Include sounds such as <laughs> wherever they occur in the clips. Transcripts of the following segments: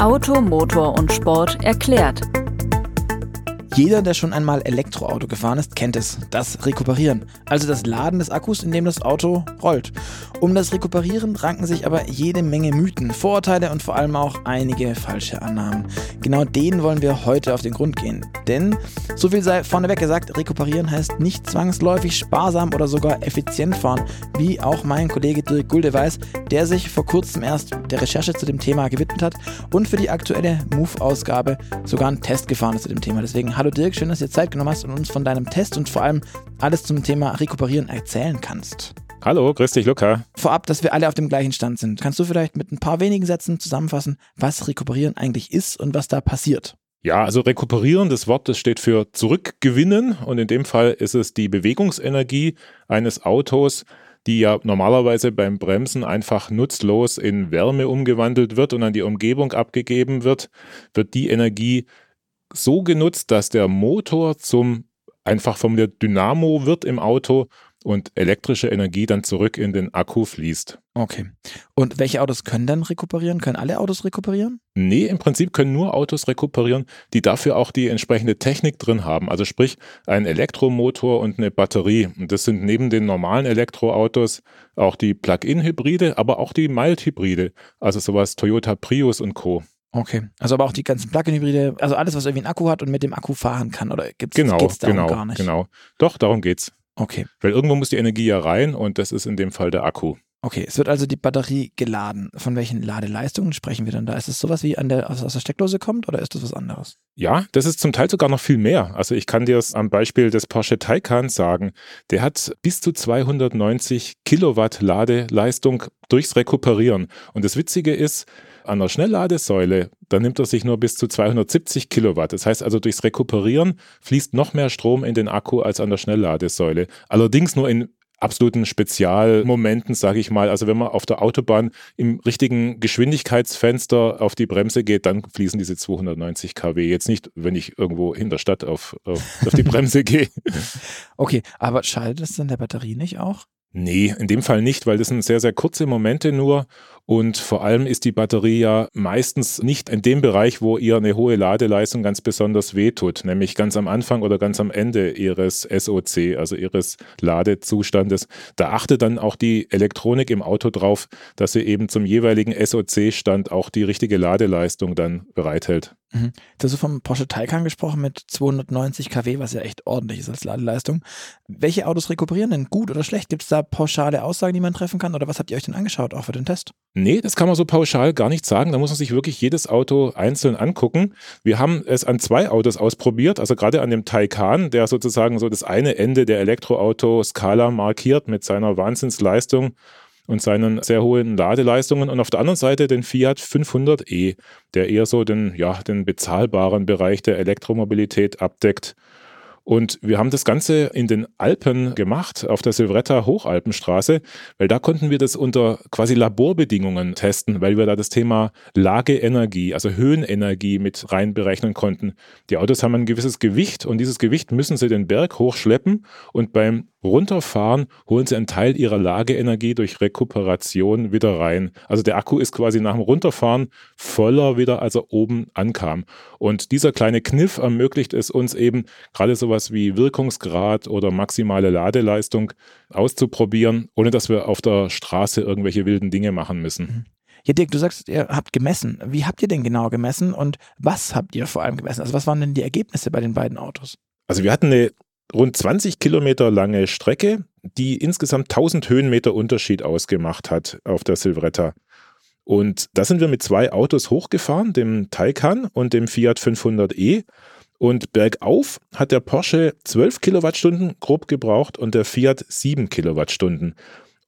Auto, Motor und Sport erklärt. Jeder, der schon einmal Elektroauto gefahren ist, kennt es. Das Rekuperieren. Also das Laden des Akkus, in dem das Auto rollt. Um das Rekuperieren ranken sich aber jede Menge Mythen, Vorurteile und vor allem auch einige falsche Annahmen. Genau denen wollen wir heute auf den Grund gehen. Denn, so viel sei vorneweg gesagt, Rekuperieren heißt nicht zwangsläufig sparsam oder sogar effizient fahren, wie auch mein Kollege Dirk Gulde weiß, der sich vor kurzem erst der Recherche zu dem Thema gewidmet hat und für die aktuelle Move-Ausgabe sogar einen Test gefahren ist zu dem Thema. Deswegen hallo Dirk, schön, dass du dir Zeit genommen hast und uns von deinem Test und vor allem alles zum Thema Rekuperieren erzählen kannst. Hallo, grüß dich, Luca. Vorab, dass wir alle auf dem gleichen Stand sind. Kannst du vielleicht mit ein paar wenigen Sätzen zusammenfassen, was Rekuperieren eigentlich ist und was da passiert? Ja, also rekuperieren, das Wort, das steht für zurückgewinnen und in dem Fall ist es die Bewegungsenergie eines Autos, die ja normalerweise beim Bremsen einfach nutzlos in Wärme umgewandelt wird und an die Umgebung abgegeben wird, wird die Energie so genutzt, dass der Motor zum einfach vom Dynamo wird im Auto und elektrische Energie dann zurück in den Akku fließt. Okay. Und welche Autos können dann rekuperieren? Können alle Autos rekuperieren? Nee, im Prinzip können nur Autos rekuperieren, die dafür auch die entsprechende Technik drin haben. Also sprich, ein Elektromotor und eine Batterie. Und das sind neben den normalen Elektroautos auch die Plug-in-Hybride, aber auch die Mild-Hybride. Also sowas Toyota Prius und Co. Okay, also aber auch die ganzen Plug-in-Hybride, also alles, was irgendwie einen Akku hat und mit dem Akku fahren kann, oder gibt es genau, darum genau, gar nicht? Genau, doch, darum geht's. Okay. Weil irgendwo muss die Energie ja rein und das ist in dem Fall der Akku. Okay, es wird also die Batterie geladen. Von welchen Ladeleistungen sprechen wir dann da? Ist es sowas wie an der, aus, aus der Steckdose kommt oder ist das was anderes? Ja, das ist zum Teil sogar noch viel mehr. Also ich kann dir es am Beispiel des Porsche Taycan sagen. Der hat bis zu 290 Kilowatt Ladeleistung durchs Rekuperieren. Und das Witzige ist, an der Schnellladesäule, da nimmt er sich nur bis zu 270 Kilowatt. Das heißt also, durchs Rekuperieren fließt noch mehr Strom in den Akku als an der Schnellladesäule. Allerdings nur in absoluten Spezialmomenten, sage ich mal. Also wenn man auf der Autobahn im richtigen Geschwindigkeitsfenster auf die Bremse geht, dann fließen diese 290 kW. Jetzt nicht, wenn ich irgendwo in der Stadt auf, auf, auf die Bremse <laughs> gehe. Okay, aber schaltet es dann der Batterie nicht auch? Nee, in dem Fall nicht, weil das sind sehr, sehr kurze Momente nur und vor allem ist die Batterie ja meistens nicht in dem Bereich, wo ihr eine hohe Ladeleistung ganz besonders wehtut, nämlich ganz am Anfang oder ganz am Ende ihres SOC, also ihres Ladezustandes. Da achtet dann auch die Elektronik im Auto drauf, dass sie eben zum jeweiligen SOC-Stand auch die richtige Ladeleistung dann bereithält. Mhm. Du hast vom Porsche Taycan gesprochen mit 290 kW, was ja echt ordentlich ist als Ladeleistung. Welche Autos rekuperieren denn gut oder schlecht? Gibt es da pauschale Aussagen, die man treffen kann? Oder was habt ihr euch denn angeschaut, auch für den Test? Nee, das kann man so pauschal gar nicht sagen. Da muss man sich wirklich jedes Auto einzeln angucken. Wir haben es an zwei Autos ausprobiert, also gerade an dem Taycan, der sozusagen so das eine Ende der Elektroauto-Skala markiert mit seiner Wahnsinnsleistung und seinen sehr hohen Ladeleistungen und auf der anderen Seite den Fiat 500e, der eher so den, ja, den bezahlbaren Bereich der Elektromobilität abdeckt. Und wir haben das Ganze in den Alpen gemacht, auf der Silvretta Hochalpenstraße, weil da konnten wir das unter quasi Laborbedingungen testen, weil wir da das Thema Lageenergie, also Höhenenergie mit reinberechnen konnten. Die Autos haben ein gewisses Gewicht und dieses Gewicht müssen sie den Berg hochschleppen und beim runterfahren, holen sie einen Teil ihrer Lageenergie durch Rekuperation wieder rein. Also der Akku ist quasi nach dem Runterfahren voller wieder, als er oben ankam. Und dieser kleine Kniff ermöglicht es uns eben, gerade sowas wie Wirkungsgrad oder maximale Ladeleistung auszuprobieren, ohne dass wir auf der Straße irgendwelche wilden Dinge machen müssen. Mhm. Ja, Dirk, du sagst, ihr habt gemessen. Wie habt ihr denn genau gemessen und was habt ihr vor allem gemessen? Also was waren denn die Ergebnisse bei den beiden Autos? Also wir hatten eine rund 20 Kilometer lange Strecke, die insgesamt 1000 Höhenmeter Unterschied ausgemacht hat auf der Silvretta. Und da sind wir mit zwei Autos hochgefahren, dem Taycan und dem Fiat 500e. Und bergauf hat der Porsche 12 Kilowattstunden grob gebraucht und der Fiat 7 Kilowattstunden.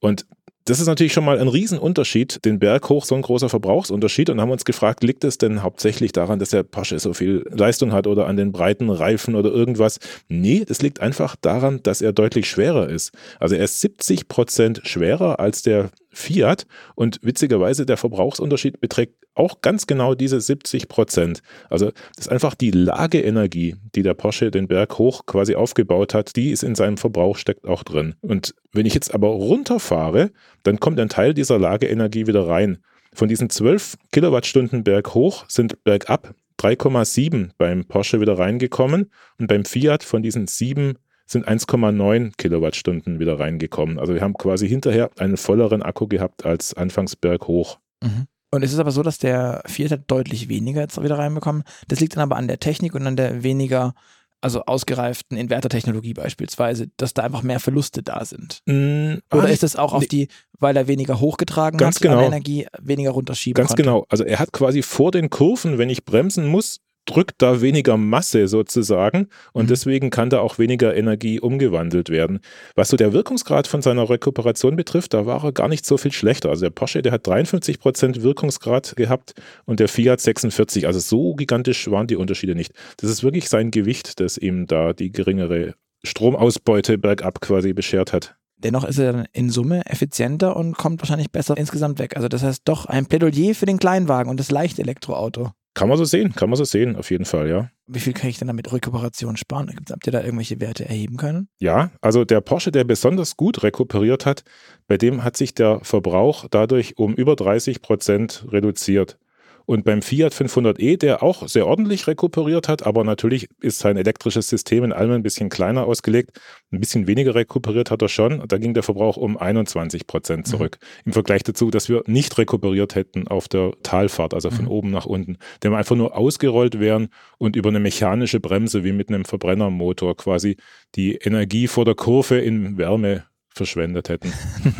Und das ist natürlich schon mal ein Riesenunterschied, den Berg hoch so ein großer Verbrauchsunterschied und haben uns gefragt, liegt es denn hauptsächlich daran, dass der Porsche so viel Leistung hat oder an den breiten Reifen oder irgendwas? Nee, das liegt einfach daran, dass er deutlich schwerer ist. Also er ist 70 Prozent schwerer als der Fiat und witzigerweise der Verbrauchsunterschied beträgt auch ganz genau diese 70 Prozent. Also das ist einfach die Lageenergie, die der Porsche den Berg hoch quasi aufgebaut hat, die ist in seinem Verbrauch steckt auch drin. Und wenn ich jetzt aber runterfahre, dann kommt ein Teil dieser Lageenergie wieder rein. Von diesen 12 Kilowattstunden berghoch sind bergab 3,7 beim Porsche wieder reingekommen und beim Fiat von diesen 7 sind 1,9 Kilowattstunden wieder reingekommen. Also wir haben quasi hinterher einen volleren Akku gehabt als anfangs berghoch. Mhm. Und es ist aber so, dass der Fiat hat deutlich weniger jetzt wieder reinbekommen. Das liegt dann aber an der Technik und an der weniger also ausgereiften Invertertechnologie beispielsweise, dass da einfach mehr Verluste da sind? Mm, Oder ist es auch auf die, weil er weniger hochgetragen ganz hat, genau. Energie weniger runterschieben Ganz konnte? genau. Also er hat quasi vor den Kurven, wenn ich bremsen muss, drückt da weniger Masse sozusagen und mhm. deswegen kann da auch weniger Energie umgewandelt werden. Was so der Wirkungsgrad von seiner Rekuperation betrifft, da war er gar nicht so viel schlechter. Also der Porsche, der hat 53 Prozent Wirkungsgrad gehabt und der Fiat 46. Also so gigantisch waren die Unterschiede nicht. Das ist wirklich sein Gewicht, das ihm da die geringere Stromausbeute bergab quasi beschert hat. Dennoch ist er dann in Summe effizienter und kommt wahrscheinlich besser insgesamt weg. Also das heißt doch ein Plädoyer für den Kleinwagen und das Leichtelektroauto. Kann man so sehen, kann man so sehen, auf jeden Fall, ja. Wie viel kann ich denn damit Rekuperation sparen? Habt ihr da irgendwelche Werte erheben können? Ja, also der Porsche, der besonders gut rekuperiert hat, bei dem hat sich der Verbrauch dadurch um über 30 Prozent reduziert. Und beim Fiat 500e, der auch sehr ordentlich rekuperiert hat, aber natürlich ist sein elektrisches System in allem ein bisschen kleiner ausgelegt. Ein bisschen weniger rekuperiert hat er schon. Da ging der Verbrauch um 21 Prozent mhm. zurück. Mhm. Im Vergleich dazu, dass wir nicht rekuperiert hätten auf der Talfahrt, also von mhm. oben nach unten. Denn wir einfach nur ausgerollt wären und über eine mechanische Bremse wie mit einem Verbrennermotor quasi die Energie vor der Kurve in Wärme verschwendet hätten.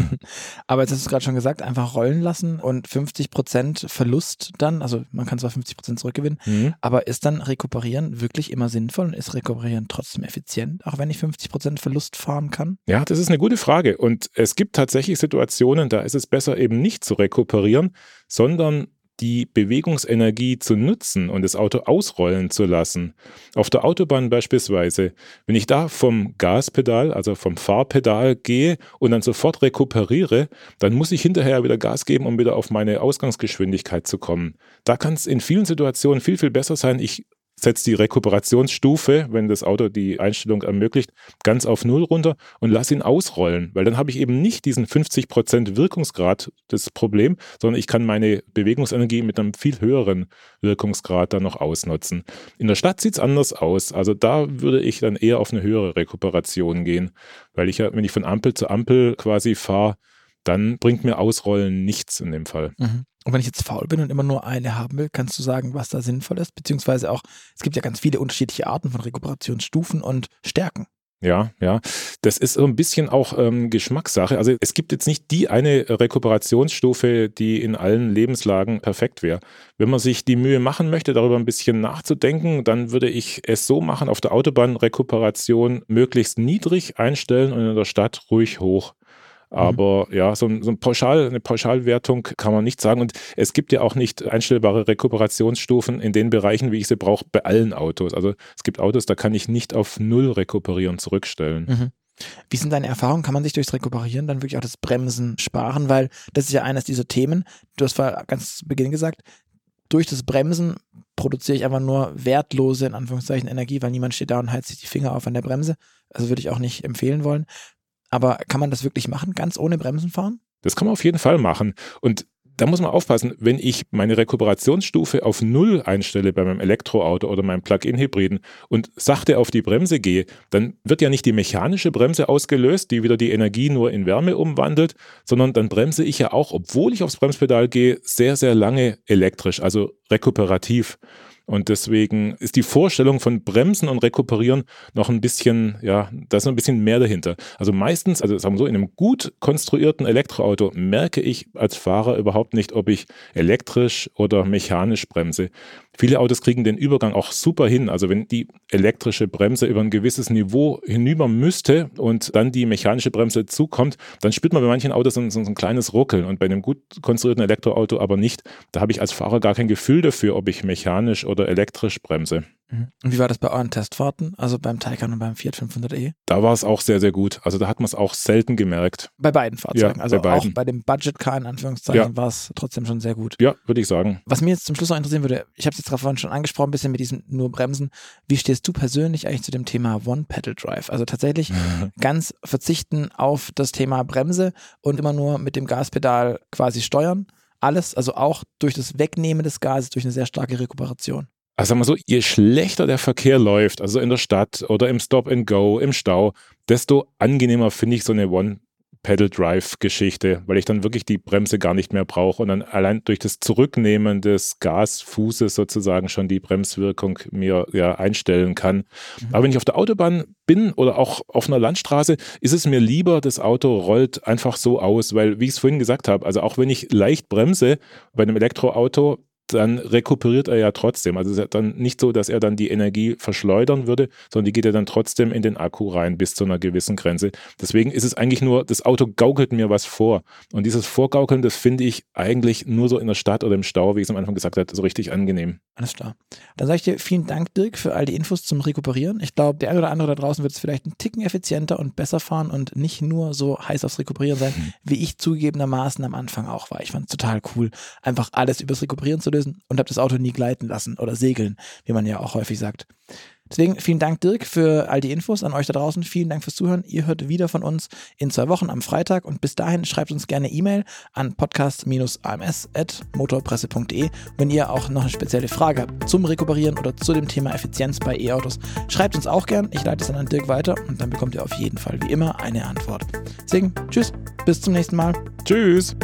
<laughs> Aber jetzt hast du es gerade schon gesagt, einfach rollen lassen und 50% Verlust dann, also man kann zwar 50% zurückgewinnen, mhm. aber ist dann Rekuperieren wirklich immer sinnvoll und ist Rekuperieren trotzdem effizient, auch wenn ich 50% Verlust fahren kann? Ja, das ist eine gute Frage und es gibt tatsächlich Situationen, da ist es besser eben nicht zu rekuperieren, sondern die Bewegungsenergie zu nutzen und das Auto ausrollen zu lassen. Auf der Autobahn beispielsweise, wenn ich da vom Gaspedal, also vom Fahrpedal gehe und dann sofort rekuperiere, dann muss ich hinterher wieder Gas geben, um wieder auf meine Ausgangsgeschwindigkeit zu kommen. Da kann es in vielen Situationen viel, viel besser sein, ich setze die Rekuperationsstufe, wenn das Auto die Einstellung ermöglicht, ganz auf Null runter und lass ihn ausrollen, weil dann habe ich eben nicht diesen 50% Wirkungsgrad das Problem, sondern ich kann meine Bewegungsenergie mit einem viel höheren Wirkungsgrad dann noch ausnutzen. In der Stadt sieht es anders aus. Also da würde ich dann eher auf eine höhere Rekuperation gehen, weil ich ja, wenn ich von Ampel zu Ampel quasi fahre, dann bringt mir Ausrollen nichts in dem Fall. Mhm. Und wenn ich jetzt faul bin und immer nur eine haben will, kannst du sagen, was da sinnvoll ist? Beziehungsweise auch, es gibt ja ganz viele unterschiedliche Arten von Rekuperationsstufen und Stärken. Ja, ja. Das ist so ein bisschen auch ähm, Geschmackssache. Also es gibt jetzt nicht die eine Rekuperationsstufe, die in allen Lebenslagen perfekt wäre. Wenn man sich die Mühe machen möchte, darüber ein bisschen nachzudenken, dann würde ich es so machen, auf der Autobahn Rekuperation möglichst niedrig einstellen und in der Stadt ruhig hoch. Mhm. Aber mhm. ja, so, so ein Pauschal, eine Pauschalwertung kann man nicht sagen. Und es gibt ja auch nicht einstellbare Rekuperationsstufen in den Bereichen, wie ich sie brauche, bei allen Autos. Also es gibt Autos, da kann ich nicht auf Null rekuperieren zurückstellen. Mhm. Wie sind deine Erfahrungen? Kann man sich durchs Rekuperieren dann wirklich auch das Bremsen sparen? Weil das ist ja eines dieser Themen. Du hast ganz zu Beginn gesagt, durch das Bremsen produziere ich einfach nur wertlose, in Anführungszeichen, Energie, weil niemand steht da und heizt sich die Finger auf an der Bremse. Also würde ich auch nicht empfehlen wollen. Aber kann man das wirklich machen, ganz ohne Bremsen fahren? Das kann man auf jeden Fall machen. Und da muss man aufpassen, wenn ich meine Rekuperationsstufe auf Null einstelle bei meinem Elektroauto oder meinem Plug-in-Hybriden und sachte auf die Bremse gehe, dann wird ja nicht die mechanische Bremse ausgelöst, die wieder die Energie nur in Wärme umwandelt, sondern dann bremse ich ja auch, obwohl ich aufs Bremspedal gehe, sehr, sehr lange elektrisch, also rekuperativ. Und deswegen ist die Vorstellung von Bremsen und Rekuperieren noch ein bisschen, ja, da ist noch ein bisschen mehr dahinter. Also meistens, also sagen wir so, in einem gut konstruierten Elektroauto merke ich als Fahrer überhaupt nicht, ob ich elektrisch oder mechanisch bremse. Viele Autos kriegen den Übergang auch super hin. Also wenn die elektrische Bremse über ein gewisses Niveau hinüber müsste und dann die mechanische Bremse zukommt, dann spürt man bei manchen Autos so, so ein kleines Ruckeln und bei einem gut konstruierten Elektroauto aber nicht. Da habe ich als Fahrer gar kein Gefühl dafür, ob ich mechanisch oder elektrisch bremse. Mhm. Und wie war das bei euren Testfahrten, also beim Taycan und beim Fiat 500e? Da war es auch sehr, sehr gut. Also da hat man es auch selten gemerkt. Bei beiden Fahrzeugen, ja, also bei beiden. auch bei dem Budget Car in Anführungszeichen ja. war es trotzdem schon sehr gut. Ja, würde ich sagen. Was mir jetzt zum Schluss noch interessieren würde, ich habe es jetzt vorhin schon angesprochen, ein bisschen mit diesem nur Bremsen. Wie stehst du persönlich eigentlich zu dem Thema One-Pedal-Drive? Also tatsächlich <laughs> ganz verzichten auf das Thema Bremse und immer nur mit dem Gaspedal quasi steuern Alles, also auch durch das Wegnehmen des Gases, durch eine sehr starke Rekuperation. Also sagen wir so, je schlechter der Verkehr läuft, also in der Stadt oder im Stop and Go, im Stau, desto angenehmer finde ich so eine One Pedal-Drive-Geschichte, weil ich dann wirklich die Bremse gar nicht mehr brauche und dann allein durch das Zurücknehmen des Gasfußes sozusagen schon die Bremswirkung mir ja einstellen kann. Mhm. Aber wenn ich auf der Autobahn bin oder auch auf einer Landstraße, ist es mir lieber, das Auto rollt einfach so aus, weil, wie ich es vorhin gesagt habe, also auch wenn ich leicht bremse bei einem Elektroauto, dann rekuperiert er ja trotzdem. Also es ist dann nicht so, dass er dann die Energie verschleudern würde, sondern die geht ja dann trotzdem in den Akku rein bis zu einer gewissen Grenze. Deswegen ist es eigentlich nur, das Auto gaukelt mir was vor. Und dieses Vorgaukeln, das finde ich eigentlich nur so in der Stadt oder im Stau, wie ich es am Anfang gesagt habe, so richtig angenehm. Alles klar. Dann sage ich dir vielen Dank, Dirk, für all die Infos zum Rekuperieren. Ich glaube, der eine oder andere da draußen wird es vielleicht ein Ticken effizienter und besser fahren und nicht nur so heiß aufs Rekuperieren sein, mhm. wie ich zugegebenermaßen am Anfang auch war. Ich fand es total cool, einfach alles übers Rekuperieren zu lösen und habe das Auto nie gleiten lassen oder segeln, wie man ja auch häufig sagt. Deswegen vielen Dank, Dirk, für all die Infos an euch da draußen. Vielen Dank fürs Zuhören. Ihr hört wieder von uns in zwei Wochen am Freitag und bis dahin schreibt uns gerne E-Mail an podcast-ams.motorpresse.de. Wenn ihr auch noch eine spezielle Frage habt zum Rekuperieren oder zu dem Thema Effizienz bei E-Autos, schreibt uns auch gern. Ich leite es dann an Dirk weiter und dann bekommt ihr auf jeden Fall wie immer eine Antwort. Deswegen, tschüss, bis zum nächsten Mal. Tschüss.